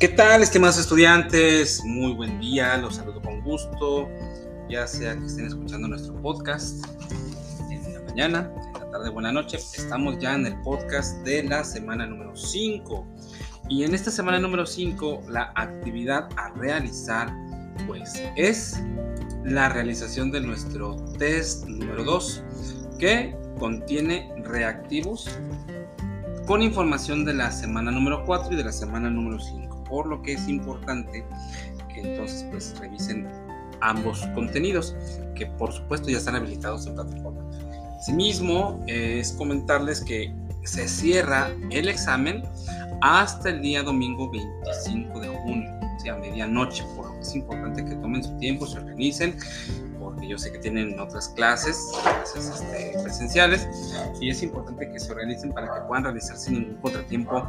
¿Qué tal, estimados estudiantes? Muy buen día, los saludo con gusto, ya sea que estén escuchando nuestro podcast en la mañana, en la tarde, buena noche. Estamos ya en el podcast de la semana número 5. Y en esta semana número 5, la actividad a realizar, pues, es la realización de nuestro test número 2, que contiene reactivos con información de la semana número 4 y de la semana número 5 por lo que es importante que entonces pues revisen ambos contenidos que por supuesto ya están habilitados en plataforma. Asimismo, es comentarles que se cierra el examen hasta el día domingo 25 de junio, o sea, medianoche, por lo que es importante que tomen su tiempo, se organicen, porque yo sé que tienen otras clases, clases este, presenciales, y es importante que se organicen para que puedan realizar sin ningún contratiempo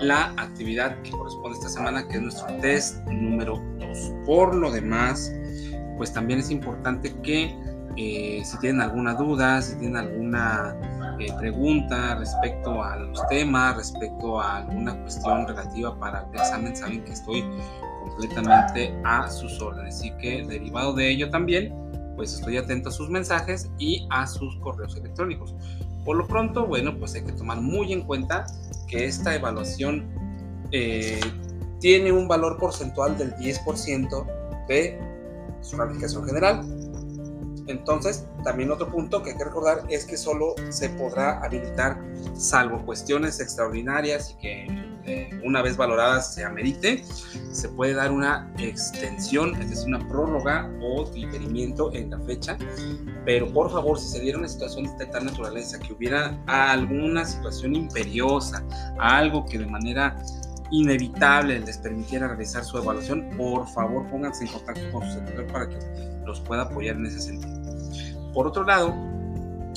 la actividad que corresponde esta semana, que es nuestro test número 2. Por lo demás, pues también es importante que eh, si tienen alguna duda, si tienen alguna eh, pregunta respecto a los temas, respecto a alguna cuestión relativa para el examen, saben que estoy completamente a sus órdenes. Así que derivado de ello también, pues estoy atento a sus mensajes y a sus correos electrónicos. Por lo pronto, bueno, pues hay que tomar muy en cuenta que esta evaluación eh, tiene un valor porcentual del 10% de su calificación general. Entonces, también otro punto que hay que recordar es que solo se podrá habilitar, salvo cuestiones extraordinarias y que eh, una vez valoradas se amerite, se puede dar una extensión, es decir, una prórroga o diferimiento en la fecha. Pero por favor, si se diera una situación de tal naturaleza, que hubiera alguna situación imperiosa, algo que de manera inevitable les permitiera realizar su evaluación, por favor pónganse en contacto con su sector para que los pueda apoyar en ese sentido. Por otro lado,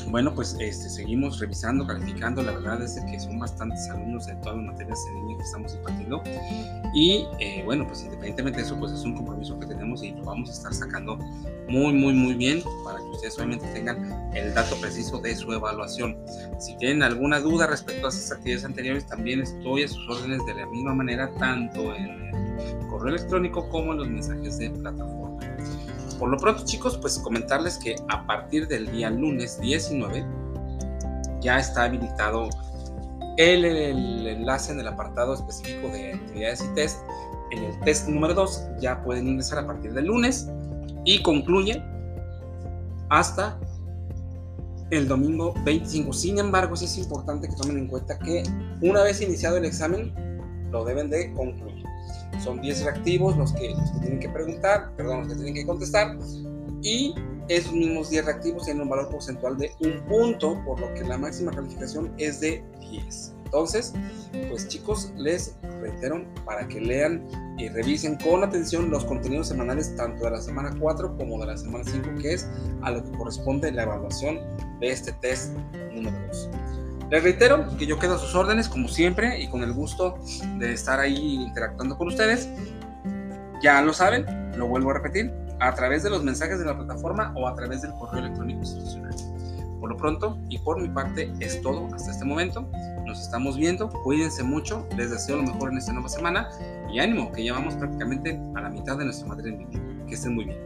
bueno, pues este, seguimos revisando, calificando. La verdad es que son bastantes alumnos de todas las materias en línea que estamos impartiendo. Y eh, bueno, pues independientemente de eso, pues es un compromiso que tenemos y lo vamos a estar sacando muy, muy, muy bien para que ustedes obviamente tengan el dato preciso de su evaluación. Si tienen alguna duda respecto a esas actividades anteriores, también estoy a sus órdenes de la misma manera, tanto en el correo electrónico como en los mensajes de plataforma. Por lo pronto, chicos, pues comentarles que a partir del día lunes 19 ya está habilitado el, enlace en el apartado específico de actividades y test. En el test número 2 ya pueden ingresar a partir del lunes y concluye hasta el domingo 25. Sin embargo, sí es importante que tomen en cuenta que una vez iniciado el examen, lo deben de concluir. Son 10 reactivos los que, tienen que preguntar, perdón, los que tienen que contestar. Y esos mismos 10 reactivos tienen un valor porcentual de un punto, por lo que la máxima calificación es de 10. Entonces, pues chicos, les reitero para que lean y revisen con atención los contenidos semanales tanto de la semana 4 como de la semana 5, que es a lo que corresponde la evaluación de este test número 2. Les reitero que yo quedo a sus órdenes, como siempre, y con el gusto de estar ahí interactuando con ustedes. Ya lo saben, lo vuelvo a repetir, a través de los mensajes de la plataforma o a través del correo electrónico institucional. Por lo pronto, y por mi parte, es todo hasta este momento. Nos estamos viendo, cuídense mucho, les deseo lo mejor en esta nueva semana y ánimo, que ya vamos prácticamente a la mitad de nuestra materia en línea. Que estén muy bien.